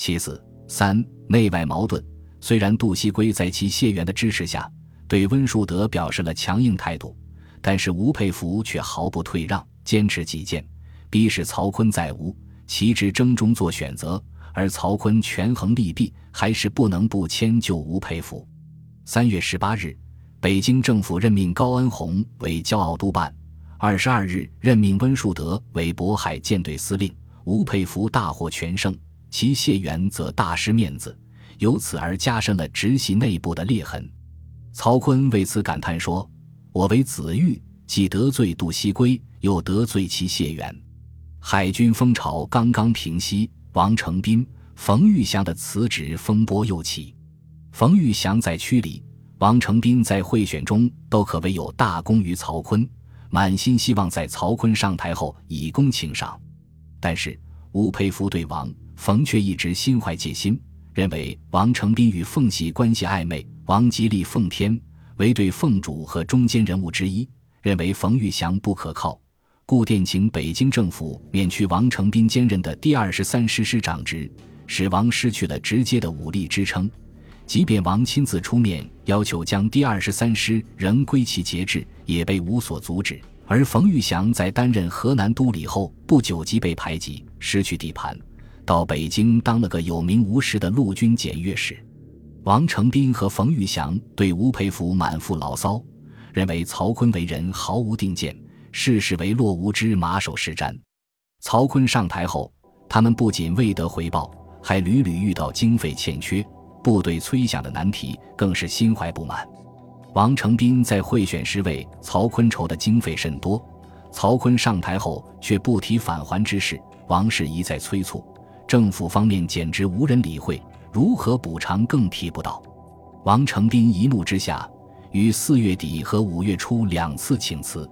其次，三内外矛盾。虽然杜锡圭在其谢元的支持下，对温树德表示了强硬态度，但是吴佩孚却毫不退让，坚持己见，逼使曹锟在吴、齐之争中做选择。而曹锟权衡利弊，还是不能不迁就吴佩孚。三月十八日，北京政府任命高恩洪为骄傲督办；二十二日，任命温树德为渤海舰队司令。吴佩孚大获全胜，其谢元则大失面子，由此而加深了直系内部的裂痕。曹锟为此感叹说：“我为子玉，既得罪杜锡圭，又得罪其谢元。”海军风潮刚刚平息。王承斌、冯玉祥的辞职风波又起。冯玉祥在区里，王承斌在贿选中都可谓有大功于曹锟，满心希望在曹锟上台后以功请赏。但是吴佩孚对王、冯却一直心怀戒心，认为王承斌与凤喜关系暧昧，王极力奉天为对凤主和中间人物之一，认为冯玉祥不可靠。故电请北京政府免去王承斌兼任的第二十三师师长职，使王失去了直接的武力支撑。即便王亲自出面要求将第二十三师仍归其节制，也被无所阻止。而冯玉祥在担任河南都理后不久即被排挤，失去地盘，到北京当了个有名无实的陆军检阅使。王承斌和冯玉祥对吴佩孚满腹牢骚，认为曹锟为人毫无定见。事事为落无知、马首是瞻。曹锟上台后，他们不仅未得回报，还屡屡遇到经费欠缺、部队催饷的难题，更是心怀不满。王承斌在贿选时为曹锟筹的经费甚多，曹锟上台后却不提返还之事，王氏一再催促，政府方面简直无人理会，如何补偿更提不到。王承斌一怒之下，于四月底和五月初两次请辞。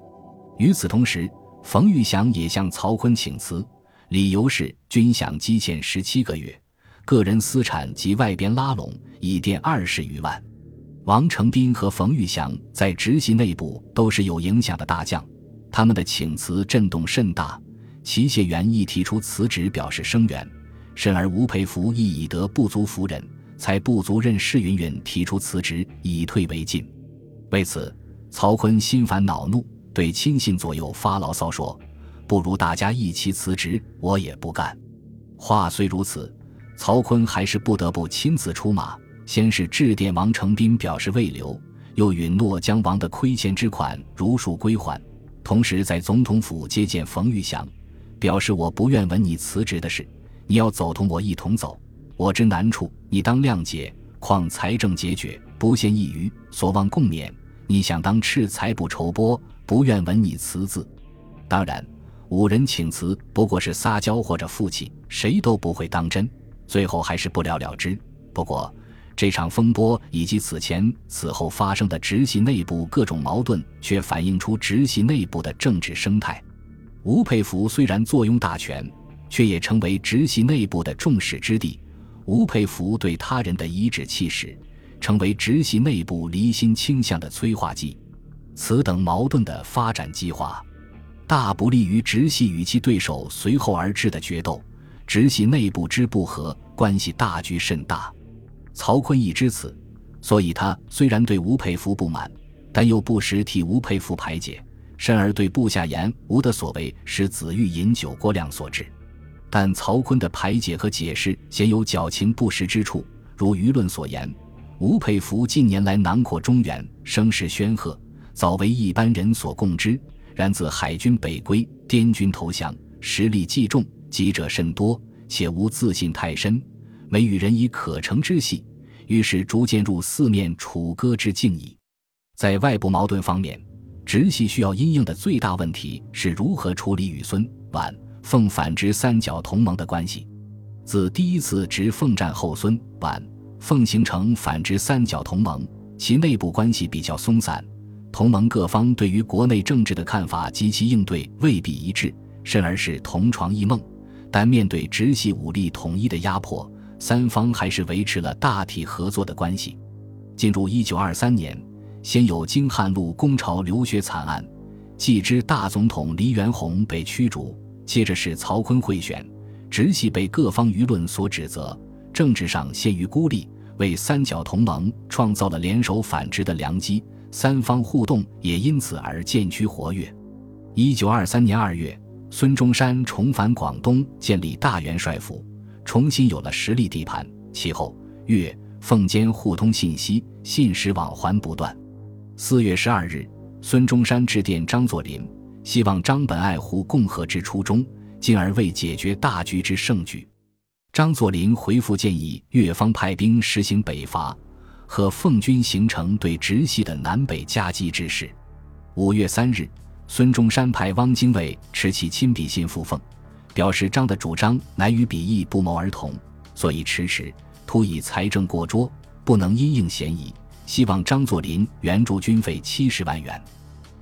与此同时，冯玉祥也向曹锟请辞，理由是军饷积欠十七个月，个人私产及外边拉拢已垫二十余万。王承斌和冯玉祥在直系内部都是有影响的大将，他们的请辞震动甚大。齐谢元亦提出辞职表示声援，甚而吴佩孚亦已得不足服人，才不足任世云云提出辞职，以退为进。为此，曹锟心烦恼怒。对亲信左右发牢骚说：“不如大家一起辞职，我也不干。”话虽如此，曹锟还是不得不亲自出马。先是致电王承斌表示未留，又允诺将王的亏欠之款如数归还。同时在总统府接见冯玉祥，表示我不愿闻你辞职的事，你要走同我一同走。我知难处，你当谅解。况财政拮据，不限一隅，所望共勉。你想当赤财不筹拨？不愿闻你辞字，当然，五人请辞不过是撒娇或者负气，谁都不会当真，最后还是不了了之。不过，这场风波以及此前此后发生的直系内部各种矛盾，却反映出直系内部的政治生态。吴佩孚虽然坐拥大权，却也成为直系内部的众矢之的。吴佩孚对他人的颐指气使，成为直系内部离心倾向的催化剂。此等矛盾的发展激化，大不利于直系与其对手随后而至的决斗。直系内部之不和，关系大局甚大。曹锟亦知此，所以他虽然对吴佩孚不满，但又不时替吴佩孚排解，甚而对部下言吴的所为是子玉饮酒过量所致。但曹锟的排解和解释鲜有矫情不实之处，如舆论所言，吴佩孚近年来囊括中原，声势煊赫。早为一般人所共知，然自海军北归，滇军投降，实力既重，击者甚多，且无自信太深，每与人以可乘之隙，于是逐渐入四面楚歌之境矣。在外部矛盾方面，直系需要因应的最大问题是如何处理与孙、皖、奉反直三角同盟的关系。自第一次直奉战后，孙、皖、奉形成反直三角同盟，其内部关系比较松散。同盟各方对于国内政治的看法及其应对未必一致，甚而是同床异梦。但面对直系武力统一的压迫，三方还是维持了大体合作的关系。进入一九二三年，先有京汉路攻潮流血惨案，继之大总统黎元洪被驱逐，接着是曹锟贿选，直系被各方舆论所指责，政治上陷于孤立，为三角同盟创造了联手反直的良机，三方互动也因此而渐趋活跃。一九二三年二月，孙中山重返广东，建立大元帅府，重新有了实力地盘。其后，粤奉间互通信息，信使往还不断。四月十二日，孙中山致电张作霖，希望张本爱护共和之初衷，进而为解决大局之胜举。张作霖回复建议粤方派兵实行北伐，和奉军形成对直系的南北夹击之势。五月三日，孙中山派汪精卫持其亲笔信复奉，表示张的主张乃与笔意不谋而同，所以迟迟，突以财政过拙，不能因应嫌疑，希望张作霖援助军费七十万元。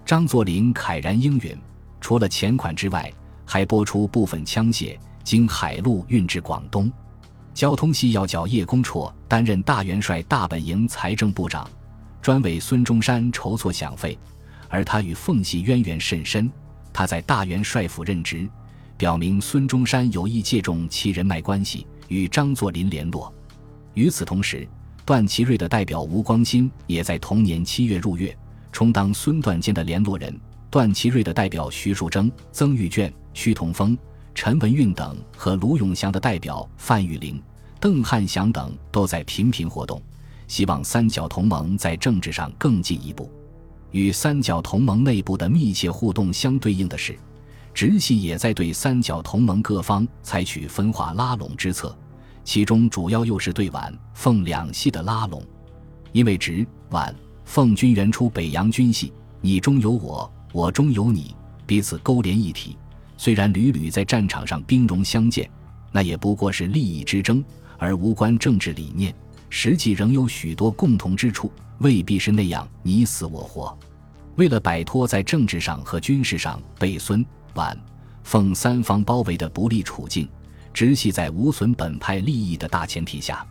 张作霖慨然应允，除了钱款之外，还拨出部分枪械。经海路运至广东，交通系要角叶公绰担任大元帅大本营财政部长，专为孙中山筹措饷费。而他与奉系渊源甚深，他在大元帅府任职，表明孙中山有意借重其人脉关系与张作霖联络。与此同时，段祺瑞的代表吴光新也在同年七月入粤，充当孙段间的联络人。段祺瑞的代表徐树铮、曾玉卷、屈同峰。陈文运等和卢永祥的代表范玉玲、邓汉祥等都在频频活动，希望三角同盟在政治上更进一步。与三角同盟内部的密切互动相对应的是，直系也在对三角同盟各方采取分化拉拢之策，其中主要又是对皖、奉两系的拉拢。因为直、皖、奉军原出北洋军系，你中有我，我中有你，彼此勾连一体。虽然屡屡在战场上兵戎相见，那也不过是利益之争，而无关政治理念。实际仍有许多共同之处，未必是那样你死我活。为了摆脱在政治上和军事上被孙、皖、奉三方包围的不利处境，直系在无损本派利益的大前提下，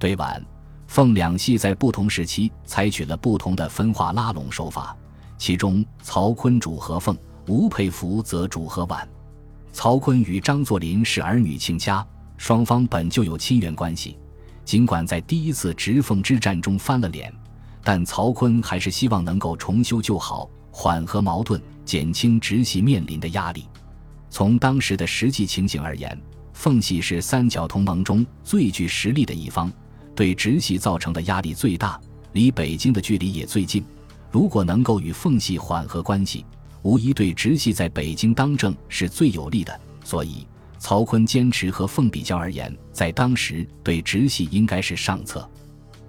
对皖、奉两系在不同时期采取了不同的分化拉拢手法，其中曹锟主和奉。吴佩孚则主和皖，曹锟与张作霖是儿女亲家，双方本就有亲缘关系。尽管在第一次直奉之战中翻了脸，但曹锟还是希望能够重修旧好，缓和矛盾，减轻直系面临的压力。从当时的实际情形而言，奉系是三角同盟中最具实力的一方，对直系造成的压力最大，离北京的距离也最近。如果能够与奉系缓和关系，无疑对直系在北京当政是最有利的，所以曹锟坚持和奉比较而言，在当时对直系应该是上策。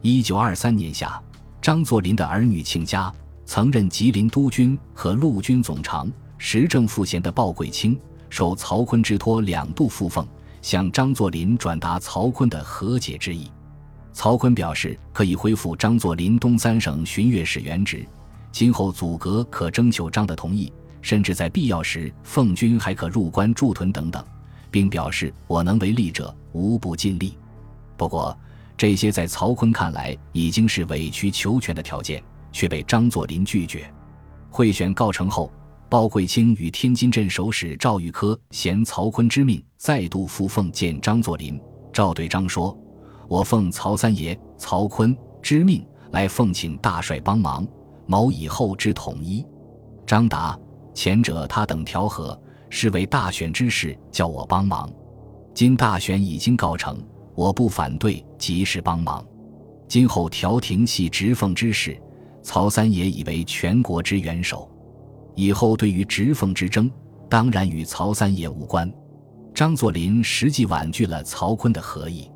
一九二三年夏，张作霖的儿女亲家、曾任吉林督军和陆军总长、时政副衔的鲍贵卿，受曹锟之托两度赴奉，向张作霖转达曹锟的和解之意。曹锟表示可以恢复张作霖东三省巡阅使原职。今后阻隔可征求张的同意，甚至在必要时，奉军还可入关驻屯等等，并表示我能为力者，无不尽力。不过，这些在曹锟看来已经是委曲求全的条件，却被张作霖拒绝。会选告成后，鲍贵卿与天津镇守使赵玉科衔曹锟之命，再度赴奉见张作霖。赵对张说：“我奉曹三爷、曹锟之命来奉请大帅帮忙。”谋以后之统一。张达前者他等调和，是为大选之事，叫我帮忙。今大选已经告成，我不反对，即是帮忙。今后调停系直奉之事，曹三爷以为全国之元首，以后对于直奉之争，当然与曹三爷无关。张作霖实际婉拒了曹锟的合议。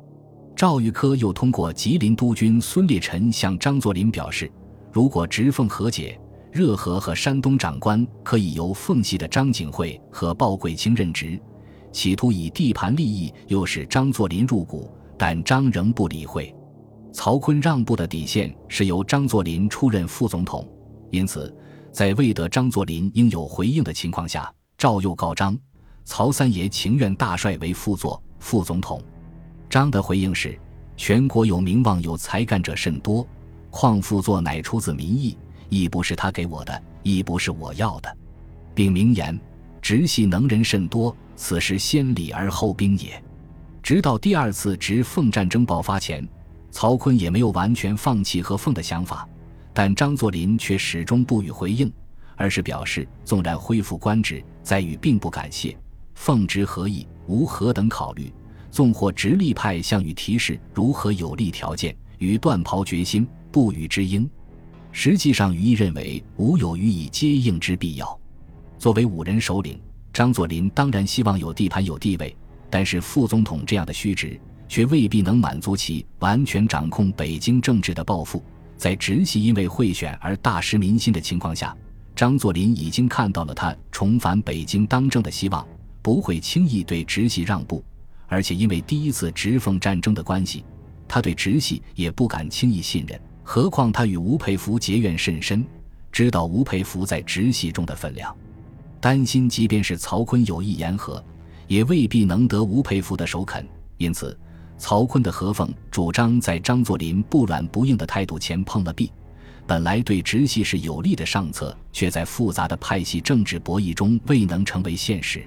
赵玉科又通过吉林督军孙烈臣向张作霖表示。如果直奉和解，热河和山东长官可以由奉系的张景惠和鲍贵卿任职，企图以地盘利益诱使张作霖入股，但张仍不理会。曹锟让步的底线是由张作霖出任副总统，因此在未得张作霖应有回应的情况下，赵又告张：曹三爷情愿大帅为副座副总统。张的回应是：全国有名望有才干者甚多。况复作乃出自民意，亦不是他给我的，亦不是我要的，并明言：直系能人甚多，此时先礼而后兵也。直到第二次直奉战争爆发前，曹锟也没有完全放弃和奉的想法，但张作霖却始终不予回应，而是表示纵然恢复官职，在与并不感谢，奉之何意，无何等考虑。纵或直隶派项羽提示如何有利条件，与断袍决心，不与之应。实际上，羽意认为无有予以接应之必要。作为五人首领，张作霖当然希望有地盘、有地位。但是副总统这样的虚职，却未必能满足其完全掌控北京政治的抱负。在直系因为贿选而大失民心的情况下，张作霖已经看到了他重返北京当政的希望，不会轻易对直系让步。而且因为第一次直奉战争的关系，他对直系也不敢轻易信任。何况他与吴佩孚结怨甚深，知道吴佩孚在直系中的分量，担心即便是曹锟有意言和。也未必能得吴佩孚的首肯，因此，曹锟的合奉主张在张作霖不软不硬的态度前碰了壁。本来对直系是有利的上策，却在复杂的派系政治博弈中未能成为现实。